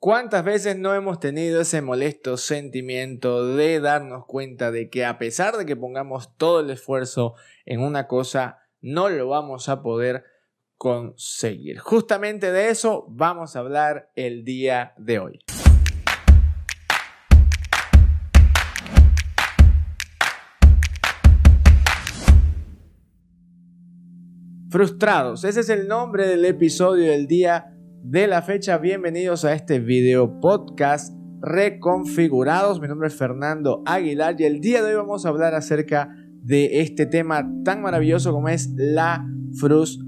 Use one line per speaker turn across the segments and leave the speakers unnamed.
¿Cuántas veces no hemos tenido ese molesto sentimiento de darnos cuenta de que a pesar de que pongamos todo el esfuerzo en una cosa, no lo vamos a poder conseguir? Justamente de eso vamos a hablar el día de hoy. Frustrados, ese es el nombre del episodio del día de la fecha. Bienvenidos a este video podcast reconfigurados. Mi nombre es Fernando Aguilar y el día de hoy vamos a hablar acerca de este tema tan maravilloso como es la frustración.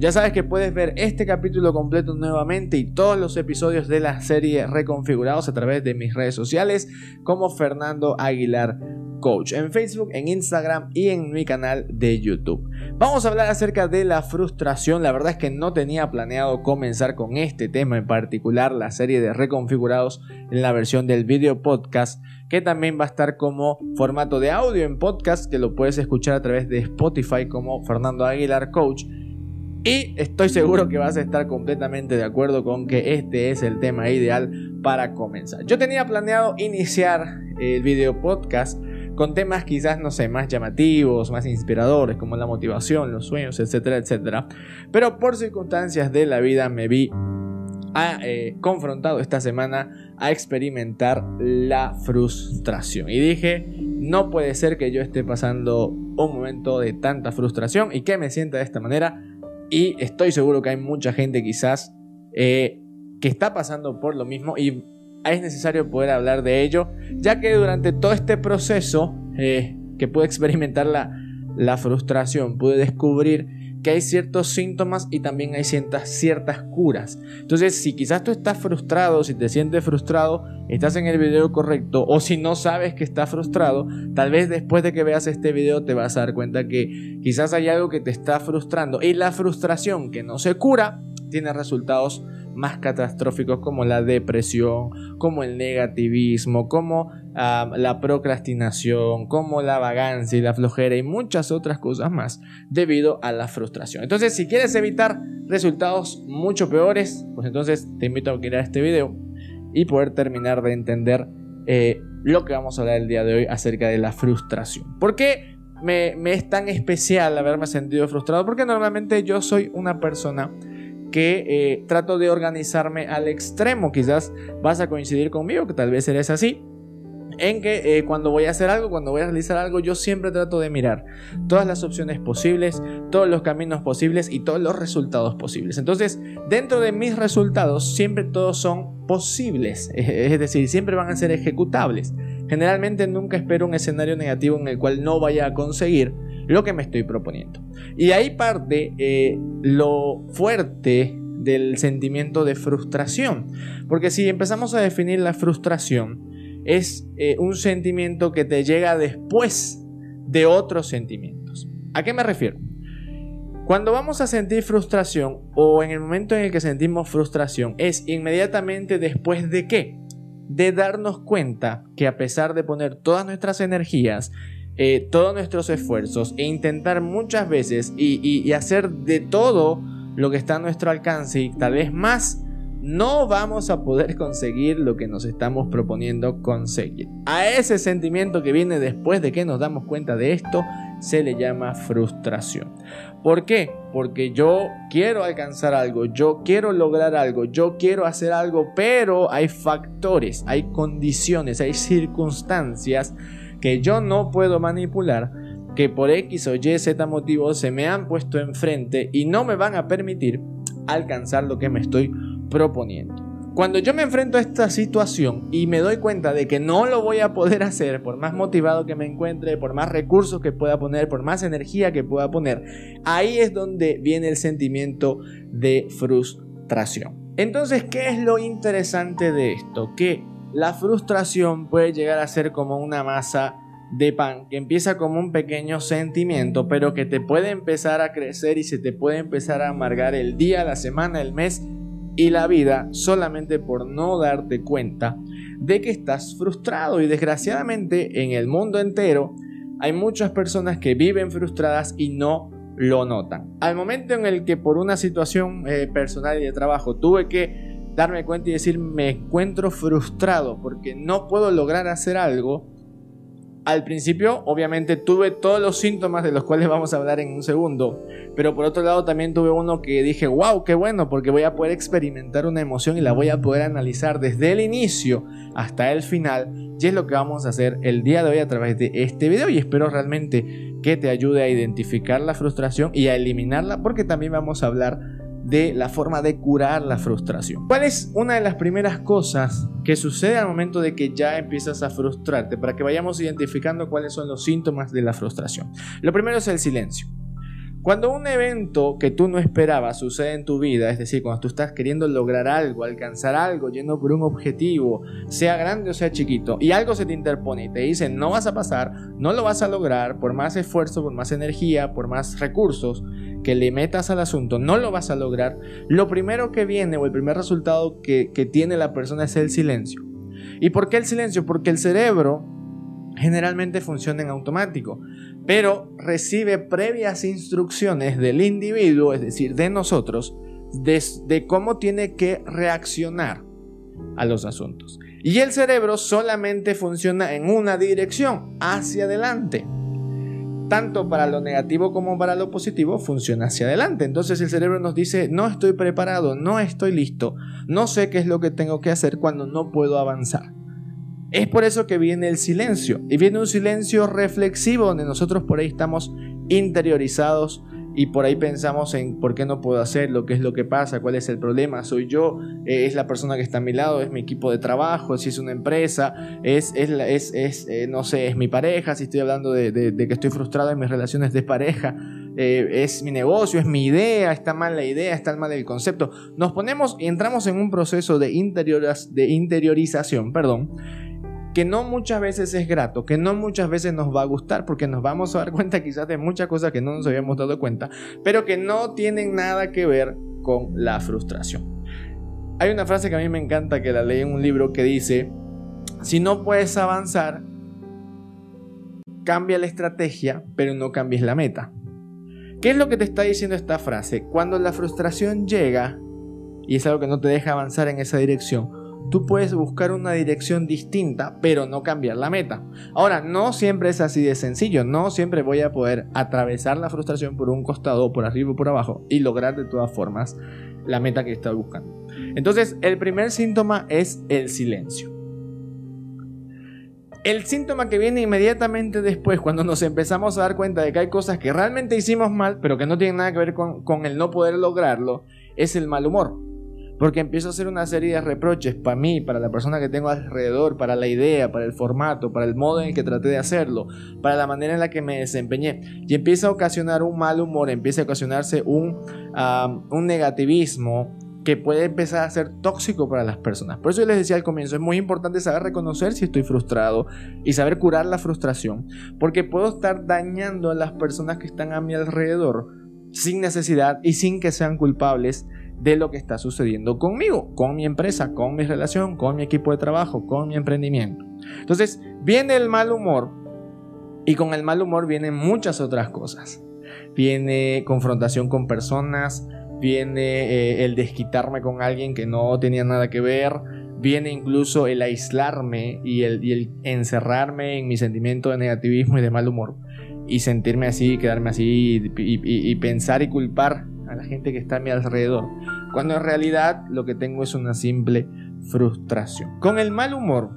Ya sabes que puedes ver este capítulo completo nuevamente y todos los episodios de la serie reconfigurados a través de mis redes sociales como Fernando Aguilar Coach en Facebook, en Instagram y en mi canal de YouTube. Vamos a hablar acerca de la frustración. La verdad es que no tenía planeado comenzar con este tema en particular, la serie de reconfigurados en la versión del video podcast, que también va a estar como formato de audio en podcast, que lo puedes escuchar a través de Spotify como Fernando Aguilar Coach. Y estoy seguro que vas a estar completamente de acuerdo con que este es el tema ideal para comenzar. Yo tenía planeado iniciar el video podcast con temas quizás, no sé, más llamativos, más inspiradores, como la motivación, los sueños, etcétera, etcétera. Pero por circunstancias de la vida me vi eh, confrontado esta semana a experimentar la frustración. Y dije, no puede ser que yo esté pasando un momento de tanta frustración y que me sienta de esta manera. Y estoy seguro que hay mucha gente quizás eh, que está pasando por lo mismo y es necesario poder hablar de ello, ya que durante todo este proceso eh, que pude experimentar la, la frustración, pude descubrir que hay ciertos síntomas y también hay ciertas, ciertas curas. Entonces, si quizás tú estás frustrado, si te sientes frustrado, estás en el video correcto, o si no sabes que estás frustrado, tal vez después de que veas este video te vas a dar cuenta que quizás hay algo que te está frustrando. Y la frustración que no se cura tiene resultados más catastróficos como la depresión, como el negativismo, como la procrastinación, como la vagancia y la flojera y muchas otras cosas más debido a la frustración. Entonces, si quieres evitar resultados mucho peores, pues entonces te invito a mirar este video y poder terminar de entender eh, lo que vamos a hablar el día de hoy acerca de la frustración. ¿Por qué me es tan especial haberme sentido frustrado? Porque normalmente yo soy una persona que eh, trato de organizarme al extremo. Quizás vas a coincidir conmigo, que tal vez eres así. En que eh, cuando voy a hacer algo, cuando voy a realizar algo, yo siempre trato de mirar todas las opciones posibles, todos los caminos posibles y todos los resultados posibles. Entonces, dentro de mis resultados, siempre todos son posibles, es decir, siempre van a ser ejecutables. Generalmente nunca espero un escenario negativo en el cual no vaya a conseguir lo que me estoy proponiendo. Y ahí parte eh, lo fuerte del sentimiento de frustración. Porque si empezamos a definir la frustración, es eh, un sentimiento que te llega después de otros sentimientos. ¿A qué me refiero? Cuando vamos a sentir frustración o en el momento en el que sentimos frustración es inmediatamente después de qué? De darnos cuenta que a pesar de poner todas nuestras energías eh, todos nuestros esfuerzos e intentar muchas veces y, hacer de todo lo que está a nuestro alcance y tal vez más, no vamos a poder conseguir lo que nos estamos proponiendo conseguir. A ese sentimiento que viene después de que nos damos cuenta de esto se le llama frustración. ¿Por qué? Porque yo quiero alcanzar algo, yo quiero lograr algo, yo quiero hacer algo, pero hay factores, hay condiciones, hay circunstancias que yo no puedo manipular, que por X o Y, Z motivos se me han puesto enfrente y no me van a permitir alcanzar lo que me estoy proponiendo. Cuando yo me enfrento a esta situación y me doy cuenta de que no lo voy a poder hacer, por más motivado que me encuentre, por más recursos que pueda poner, por más energía que pueda poner, ahí es donde viene el sentimiento de frustración. Entonces, ¿qué es lo interesante de esto? Que la frustración puede llegar a ser como una masa de pan que empieza como un pequeño sentimiento, pero que te puede empezar a crecer y se te puede empezar a amargar el día, la semana, el mes y la vida solamente por no darte cuenta de que estás frustrado y desgraciadamente en el mundo entero hay muchas personas que viven frustradas y no lo notan. Al momento en el que por una situación eh, personal y de trabajo tuve que darme cuenta y decir me encuentro frustrado porque no puedo lograr hacer algo, al principio obviamente tuve todos los síntomas de los cuales vamos a hablar en un segundo, pero por otro lado también tuve uno que dije, wow, qué bueno, porque voy a poder experimentar una emoción y la voy a poder analizar desde el inicio hasta el final, y es lo que vamos a hacer el día de hoy a través de este video y espero realmente que te ayude a identificar la frustración y a eliminarla, porque también vamos a hablar de la forma de curar la frustración. ¿Cuál es una de las primeras cosas que sucede al momento de que ya empiezas a frustrarte? Para que vayamos identificando cuáles son los síntomas de la frustración. Lo primero es el silencio. Cuando un evento que tú no esperabas sucede en tu vida, es decir, cuando tú estás queriendo lograr algo, alcanzar algo, yendo por un objetivo, sea grande o sea chiquito, y algo se te interpone y te dice no vas a pasar, no lo vas a lograr, por más esfuerzo, por más energía, por más recursos que le metas al asunto, no lo vas a lograr, lo primero que viene o el primer resultado que, que tiene la persona es el silencio. ¿Y por qué el silencio? Porque el cerebro generalmente funciona en automático pero recibe previas instrucciones del individuo, es decir, de nosotros, de, cómo tiene que reaccionar a los asuntos. Y el cerebro solamente funciona en una dirección, hacia adelante. Tanto para lo negativo como para lo positivo funciona hacia adelante. Entonces el cerebro nos dice, no estoy preparado, no estoy listo, no sé qué es lo que tengo que hacer cuando no puedo avanzar. Es por eso que viene el silencio. Y viene un silencio reflexivo donde nosotros por ahí estamos interiorizados y por ahí pensamos en por qué no puedo hacerlo, qué es lo que pasa, cuál es el problema, soy yo, eh, es la persona que está a mi lado, es mi equipo de trabajo, si es una empresa, es, es, es, eh, no sé, es mi pareja, si estoy hablando de, que estoy frustrado en mis relaciones de pareja, eh, es mi negocio, es mi idea, está mal la idea, está mal el concepto. Nos ponemos y entramos en un proceso de, de interiorización, perdón, que no muchas veces es grato, que no muchas veces nos va a gustar, porque nos vamos a dar cuenta quizás de muchas cosas que no nos habíamos dado cuenta, pero que no tienen nada que ver con la frustración. Hay una frase que a mí me encanta, que la leí en un libro, que dice, si no puedes avanzar, cambia la estrategia, pero no cambies la meta. ¿Qué es lo que te está diciendo esta frase? Cuando la frustración llega, y es algo que no te deja avanzar en esa dirección, tú puedes buscar una dirección distinta, pero no cambiar la meta. Ahora, no siempre es así de sencillo, no siempre voy a poder atravesar la frustración por un costado, por arriba o por abajo, y lograr de todas formas la meta que estoy buscando. Entonces, el primer síntoma es el silencio. El síntoma que viene inmediatamente después, cuando nos empezamos a dar cuenta de que hay cosas que realmente hicimos mal, pero que no tienen nada que ver con, con el no poder lograrlo, es el mal humor. Porque empiezo a hacer una serie de reproches para mí, para la persona que tengo alrededor, para la idea, para el formato, para el modo en el que traté de hacerlo, para la manera en la que me desempeñé. Y empieza a ocasionar un mal humor, empieza a ocasionarse un, un negativismo que puede empezar a ser tóxico para las personas. Por eso yo les decía al comienzo, es muy importante saber reconocer si estoy frustrado y saber curar la frustración, porque puedo estar dañando a las personas que están a mi alrededor sin necesidad y sin que sean culpables de lo que está sucediendo conmigo, con mi empresa, con mi relación, con mi equipo de trabajo, con mi emprendimiento. Entonces, viene el mal humor y con el mal humor vienen muchas otras cosas. Viene confrontación con personas, viene eh, el desquitarme con alguien que no tenía nada que ver, viene incluso el aislarme y el, y el encerrarme en mi sentimiento de negativismo y de mal humor y sentirme así, quedarme así y pensar y culpar a la gente que está a mi alrededor, cuando en realidad lo que tengo es una simple frustración. Con el mal humor,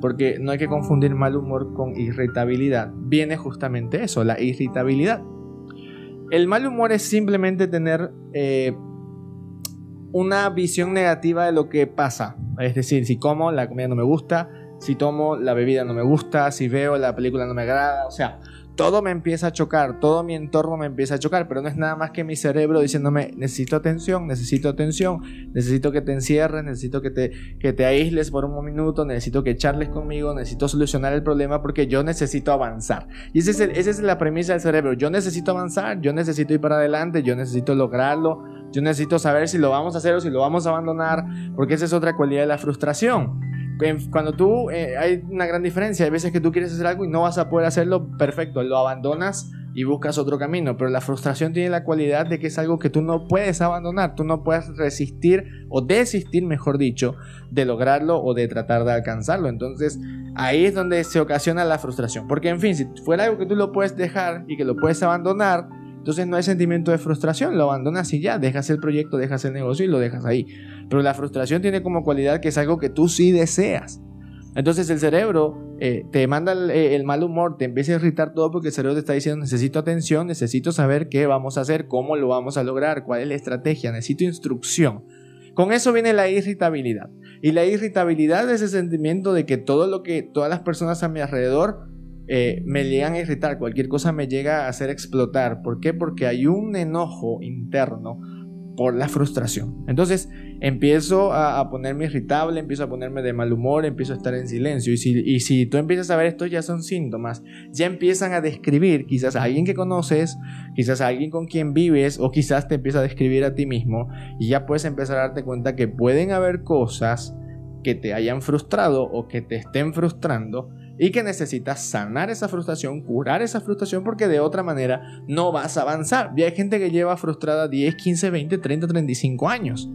porque no hay que confundir mal humor con irritabilidad, viene justamente eso, la irritabilidad. El mal humor es simplemente tener eh, una visión negativa de lo que pasa. Es decir, si como, la comida no me gusta, si tomo, la bebida no me gusta, si veo, la película no me agrada. O sea, todo me empieza a chocar, todo mi entorno me empieza a chocar, pero no es nada más que mi cerebro diciéndome, necesito atención, necesito atención, necesito que te encierres, necesito que te, que te aísles por un minuto, necesito que charles conmigo, necesito solucionar el problema porque yo necesito avanzar. Y esa es, esa es la premisa del cerebro, yo necesito avanzar, yo necesito ir para adelante, yo necesito lograrlo, yo necesito saber si lo vamos a hacer o si lo vamos a abandonar, porque esa es otra cualidad de la frustración cuando tú, eh, hay una gran diferencia, hay veces que tú quieres hacer algo y no vas a poder hacerlo perfecto, lo abandonas y buscas otro camino, pero la frustración tiene la cualidad de que es algo que tú no puedes abandonar, tú no puedes resistir o desistir, mejor dicho, de lograrlo o de tratar de alcanzarlo. Entonces ahí es donde se ocasiona la frustración, porque en fin, si fuera algo que tú lo puedes dejar y que lo puedes abandonar, entonces no hay sentimiento de frustración, lo abandonas y ya, dejas el proyecto, dejas el negocio y lo dejas ahí. Pero la frustración tiene como cualidad que es algo que tú sí deseas. Entonces el cerebro eh, te manda eh, el, mal humor, te empieza a irritar todo porque el cerebro te está diciendo necesito atención, necesito saber qué vamos a hacer, cómo lo vamos a lograr, cuál es la estrategia, necesito instrucción. Con eso viene la irritabilidad. Y la irritabilidad es ese sentimiento de que todo lo que todas las personas a mi alrededor eh, me llegan a irritar, cualquier cosa me llega a hacer explotar. ¿Por qué? Porque hay un enojo interno por la frustración. Entonces empiezo a, ponerme irritable, empiezo a ponerme de mal humor, empiezo a estar en silencio. Y si, y si tú empiezas a ver esto, ya son síntomas. Ya empiezan a describir quizás a alguien que conoces, quizás a alguien con quien vives, o quizás te empieza a describir a ti mismo. Y ya puedes empezar a darte cuenta que pueden haber cosas que te hayan frustrado o que te estén frustrando y que necesitas sanar esa frustración, curar esa frustración porque de otra manera no vas a avanzar. Y hay gente que lleva frustrada 10, 15, 20, 30, 35 años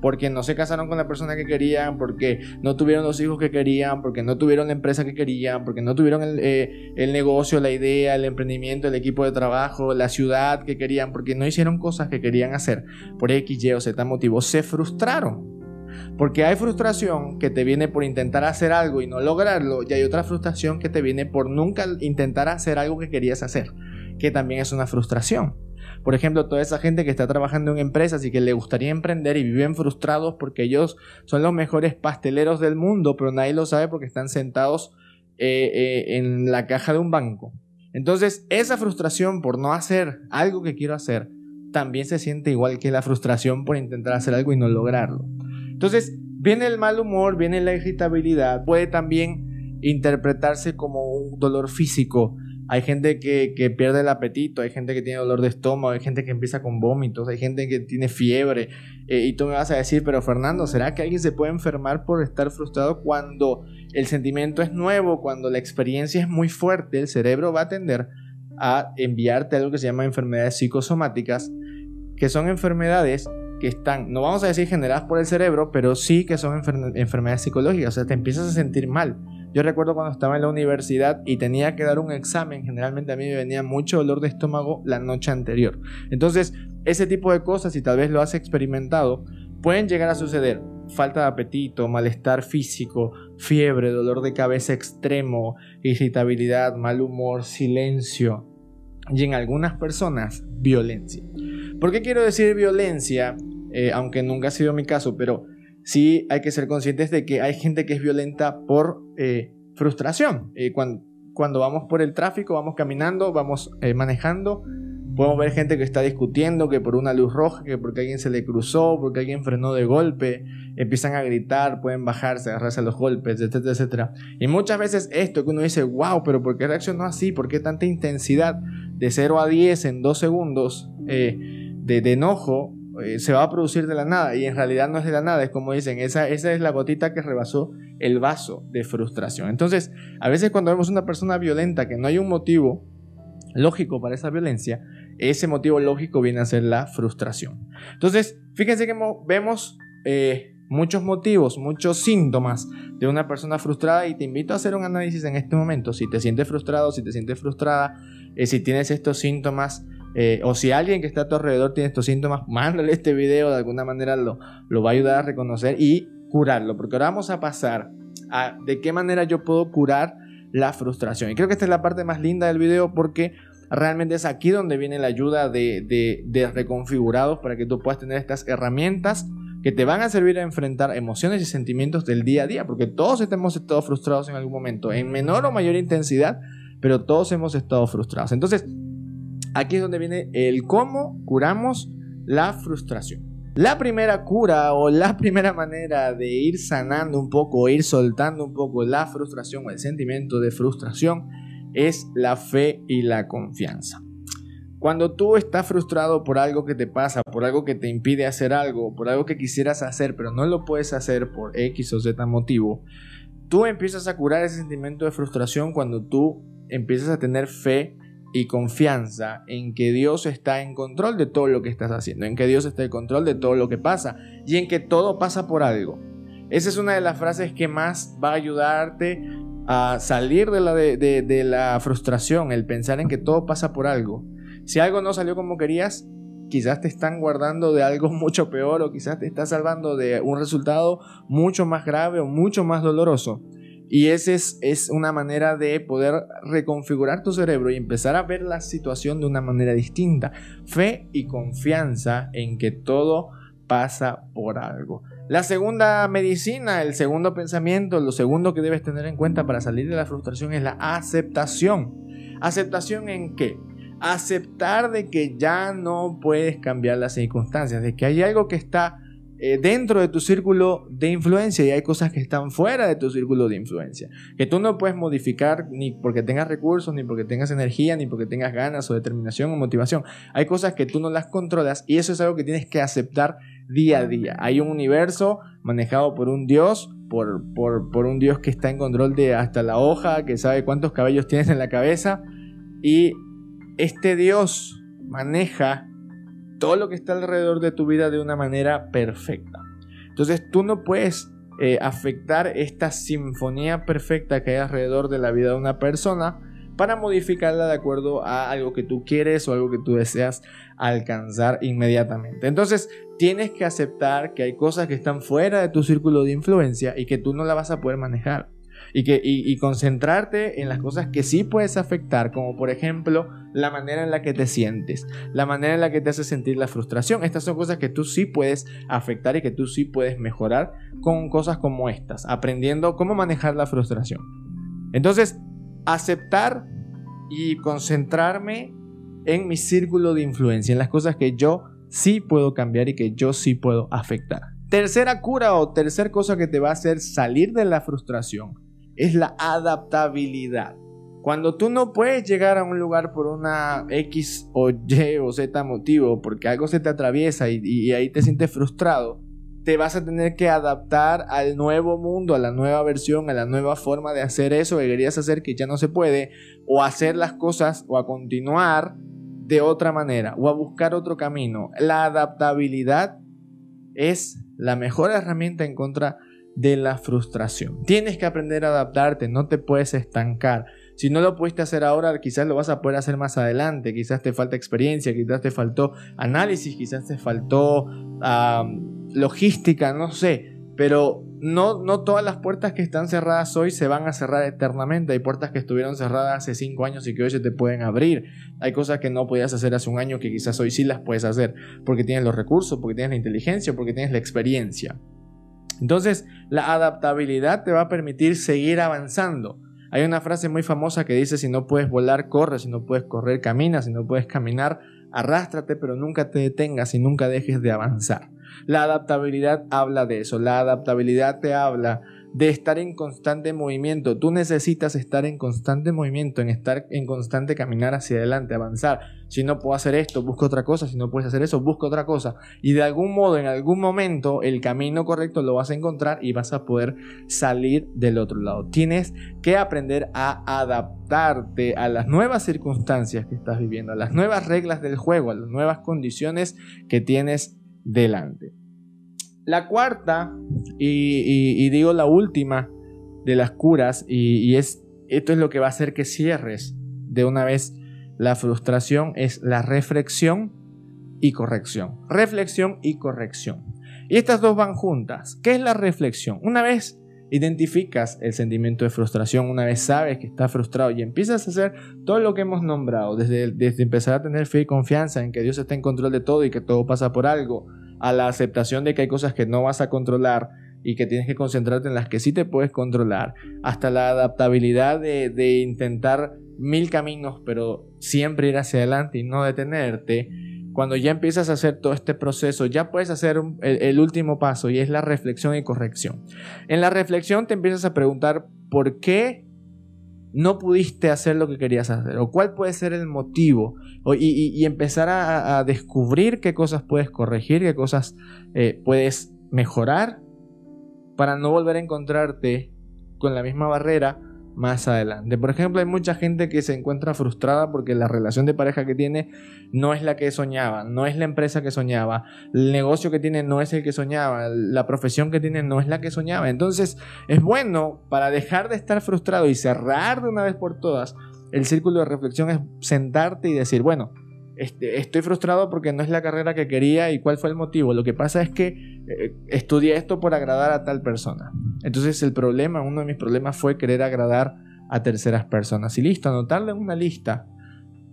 porque no se casaron con la persona que querían, porque no tuvieron los hijos que querían, porque no tuvieron la empresa que querían, porque no tuvieron el, eh, el, negocio, la idea, el emprendimiento, el equipo de trabajo, la ciudad que querían, porque no hicieron cosas que querían hacer por X, Y o Z motivo, se frustraron. Porque hay frustración que te viene por intentar hacer algo y no lograrlo, y hay otra frustración que te viene por nunca intentar hacer algo que querías hacer, que también es una frustración. Por ejemplo, toda esa gente que está trabajando en empresas y que le gustaría emprender y viven frustrados porque ellos son los mejores pasteleros del mundo, pero nadie lo sabe porque están sentados eh, eh, en la caja de un banco. Entonces, esa frustración por no hacer algo que quiero hacer, también se siente igual que la frustración por intentar hacer algo y no lograrlo. Entonces, viene el mal humor, viene la irritabilidad, puede también interpretarse como un dolor físico. Hay gente que, pierde el apetito, hay gente que tiene dolor de estómago, hay gente que empieza con vómitos, hay gente que tiene fiebre. Eh, y tú me vas a decir, pero Fernando, ¿será que alguien se puede enfermar por estar frustrado cuando el sentimiento es nuevo, cuando la experiencia es muy fuerte? El cerebro va a tender a enviarte algo que se llama enfermedades psicosomáticas, que son enfermedades que están, no vamos a decir generadas por el cerebro, pero sí que son enfermedades psicológicas, o sea, te empiezas a sentir mal. Yo recuerdo cuando estaba en la universidad y tenía que dar un examen, generalmente a mí me venía mucho dolor de estómago la noche anterior. Entonces, ese tipo de cosas, si tal vez lo has experimentado, pueden llegar a suceder. Falta de apetito, malestar físico, fiebre, dolor de cabeza extremo, irritabilidad, mal humor, silencio y en algunas personas violencia. ¿Por qué quiero decir violencia? Eh, aunque nunca ha sido mi caso, pero sí hay que ser conscientes de que hay gente que es violenta por eh, frustración. Eh, cuando, vamos por el tráfico, vamos caminando, vamos manejando, podemos ver gente que está discutiendo que por una luz roja, que porque alguien se le cruzó, porque alguien frenó de golpe, empiezan a gritar, pueden bajarse, agarrarse a los golpes, etcétera, etcétera. Y muchas veces esto que uno dice, wow, pero ¿por qué reaccionó así? ¿Por qué tanta intensidad? De 0 a 10 en 2 segundos de, enojo eh, se va a producir de la nada y en realidad no es de la nada, es como dicen, esa, esa es la gotita que rebasó el vaso de frustración. Entonces, a veces cuando vemos una persona violenta que no hay un motivo lógico para esa violencia, ese motivo lógico viene a ser la frustración. Entonces, fíjense que vemos eh, muchos motivos, muchos síntomas de una persona frustrada y te invito a hacer un análisis en este momento. Si te sientes frustrado, si te sientes frustrada, eh, si tienes estos síntomas, eh, o si alguien que está a tu alrededor tiene estos síntomas, mándale este video, de alguna manera lo, lo va a ayudar a reconocer y curarlo, porque ahora vamos a pasar a de qué manera yo puedo curar la frustración. Y creo que esta es la parte más linda del video porque realmente es aquí donde viene la ayuda de, de, de reconfigurados para que tú puedas tener estas herramientas que te van a servir a enfrentar emociones y sentimientos del día a día, porque todos hemos estado frustrados en algún momento, en menor o mayor intensidad, pero todos hemos estado frustrados. Entonces, Aquí es donde viene el cómo curamos la frustración. La primera cura o la primera manera de ir sanando un poco, ir soltando un poco la frustración o el sentimiento de frustración es la fe y la confianza. Cuando tú estás frustrado por algo que te pasa, por algo que te impide hacer algo, por algo que quisieras hacer pero no lo puedes hacer por X o Z motivo, tú empiezas a curar ese sentimiento de frustración cuando tú empiezas a tener fe y confianza en que Dios está en control de todo lo que estás haciendo, en que Dios está en control de todo lo que pasa y en que todo pasa por algo. Esa es una de las frases que más va a ayudarte a salir de la, de, la frustración, el pensar en que todo pasa por algo. Si algo no salió como querías, quizás te están guardando de algo mucho peor o quizás te está salvando de un resultado mucho más grave o mucho más doloroso. Y esa es, es, una manera de poder reconfigurar tu cerebro y empezar a ver la situación de una manera distinta. Fe y confianza en que todo pasa por algo. La segunda medicina, el segundo pensamiento, lo segundo que debes tener en cuenta para salir de la frustración es la aceptación. ¿Aceptación en qué? Aceptar de que ya no puedes cambiar las circunstancias, de que hay algo que está eh, dentro de tu círculo de influencia y hay cosas que están fuera de tu círculo de influencia, que tú no puedes modificar ni porque tengas recursos, ni porque tengas energía, ni porque tengas ganas o determinación o motivación. Hay cosas que tú no las controlas y eso es algo que tienes que aceptar día a día. Hay un universo manejado por un Dios, por, por, por un Dios que está en control de hasta la hoja, que sabe cuántos cabellos tienes en la cabeza y este Dios maneja todo lo que está alrededor de tu vida de una manera perfecta. Entonces tú no puedes eh, afectar esta sinfonía perfecta que hay alrededor de la vida de una persona para modificarla de acuerdo a algo que tú quieres o algo que tú deseas alcanzar inmediatamente. Entonces tienes que aceptar que hay cosas que están fuera de tu círculo de influencia y que tú no la vas a poder manejar y, que, y, concentrarte en las cosas que sí puedes afectar, como por ejemplo la manera en la que te sientes, la manera en la que te hace sentir la frustración. Estas son cosas que tú sí puedes afectar y que tú sí puedes mejorar con cosas como estas, aprendiendo cómo manejar la frustración. Entonces, aceptar y concentrarme en mi círculo de influencia, en las cosas que yo sí puedo cambiar y que yo sí puedo afectar. Tercera cura o tercera cosa que te va a hacer salir de la frustración es la adaptabilidad. Cuando tú no puedes llegar a un lugar por una X o Y o Z motivo, porque algo se te atraviesa y, ahí te sientes frustrado, te vas a tener que adaptar al nuevo mundo, a la nueva versión, a la nueva forma de hacer eso que querías hacer que ya no se puede, o hacer las cosas o a continuar de otra manera, o a buscar otro camino. La adaptabilidad es la mejor herramienta en contra de la frustración. Tienes que aprender a adaptarte, no te puedes estancar. Si no lo pudiste hacer ahora, quizás lo vas a poder hacer más adelante, quizás te falta experiencia, quizás te faltó análisis, quizás te faltó logística, no sé, pero no, no todas las puertas que están cerradas hoy se van a cerrar eternamente. Hay puertas que estuvieron cerradas hace cinco años y que hoy se te pueden abrir. Hay cosas que no podías hacer hace un año que quizás hoy sí las puedes hacer porque tienes los recursos, porque tienes la inteligencia, porque tienes la experiencia. Entonces, la adaptabilidad te va a permitir seguir avanzando. Hay una frase muy famosa que dice, si no puedes volar, corre, si no puedes correr, camina, si no puedes caminar, arrástrate, pero nunca te detengas y nunca dejes de avanzar. La adaptabilidad habla de eso, la adaptabilidad te habla de estar en constante movimiento. Tú necesitas estar en constante movimiento, en estar en constante caminar hacia adelante, avanzar. Si no puedo hacer esto, busco otra cosa. Si no puedes hacer eso, busco otra cosa. Y de algún modo, en algún momento, el camino correcto lo vas a encontrar y vas a poder salir del otro lado. Tienes que aprender a adaptarte a las nuevas circunstancias que estás viviendo, a las nuevas reglas del juego, a las nuevas condiciones que tienes delante. La cuarta, y, digo la última de las curas, y, es, esto es lo que va a hacer que cierres de una vez la frustración, es la reflexión y corrección. Reflexión y corrección. Y estas dos van juntas. ¿Qué es la reflexión? Una vez identificas el sentimiento de frustración, una vez sabes que estás frustrado y empiezas a hacer todo lo que hemos nombrado, desde, desde empezar a tener fe y confianza en que Dios está en control de todo y que todo pasa por algo, a la aceptación de que hay cosas que no vas a controlar y que tienes que concentrarte en las que sí te puedes controlar, hasta la adaptabilidad de, intentar mil caminos, pero siempre ir hacia adelante y no detenerte. Cuando ya empiezas a hacer todo este proceso, ya puedes hacer el, último paso y es la reflexión y corrección. En la reflexión te empiezas a preguntar por qué no pudiste hacer lo que querías hacer o cuál puede ser el motivo y, empezar a, descubrir qué cosas puedes corregir, qué cosas eh, puedes mejorar para no volver a encontrarte con la misma barrera más adelante. Por ejemplo, hay mucha gente que se encuentra frustrada porque la relación de pareja que tiene no es la que soñaba, no es la empresa que soñaba, el negocio que tiene no es el que soñaba, la profesión que tiene no es la que soñaba. Entonces, es bueno para dejar de estar frustrado y cerrar de una vez por todas el círculo de reflexión es sentarte y decir, bueno, este, estoy frustrado porque no es la carrera que quería y cuál fue el motivo. Lo que pasa es que eh, estudié esto por agradar a tal persona. Entonces el problema, uno de mis problemas fue querer agradar a terceras personas. Y listo, anotarle una lista.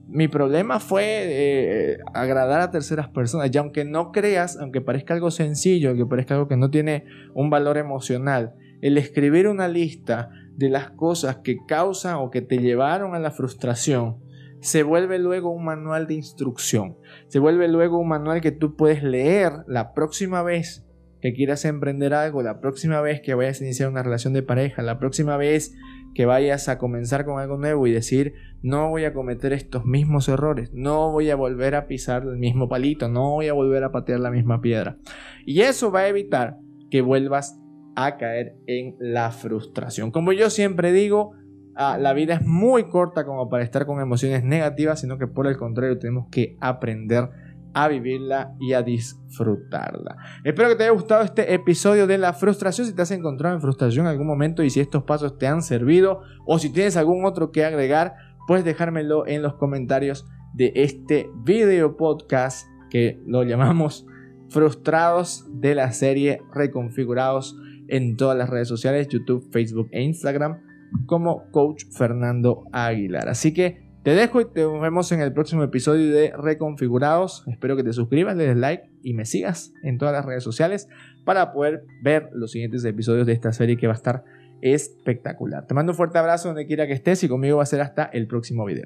Mi problema fue eh, agradar a terceras personas. Y aunque no creas, aunque parezca algo sencillo, aunque parezca algo que no tiene un valor emocional, el escribir una lista de las cosas que causan o que te llevaron a la frustración, se vuelve luego un manual de instrucción, se vuelve luego un manual que tú puedes leer la próxima vez que quieras emprender algo, la próxima vez que vayas a iniciar una relación de pareja, la próxima vez que vayas a comenzar con algo nuevo y decir, no voy a cometer estos mismos errores, no voy a volver a pisar el mismo palito, no voy a volver a patear la misma piedra. Y eso va a evitar que vuelvas a caer en la frustración. Como yo siempre digo, Ah, la vida es muy corta como para estar con emociones negativas, sino que por el contrario tenemos que aprender a vivirla y a disfrutarla. Espero que te haya gustado este episodio de la frustración. Si te has encontrado en frustración en algún momento y si estos pasos te han servido o si tienes algún otro que agregar, puedes dejármelo en los comentarios de este video podcast que lo llamamos frustrados de la serie reconfigurados en todas las redes sociales, YouTube, Facebook e Instagram como coach Fernando Aguilar. Así que te dejo y te vemos en el próximo episodio de Reconfigurados. Espero que te suscribas, le des like y me sigas en todas las redes sociales para poder ver los siguientes episodios de esta serie que va a estar espectacular. Te mando un fuerte abrazo donde quiera que estés y conmigo va a ser hasta el próximo video.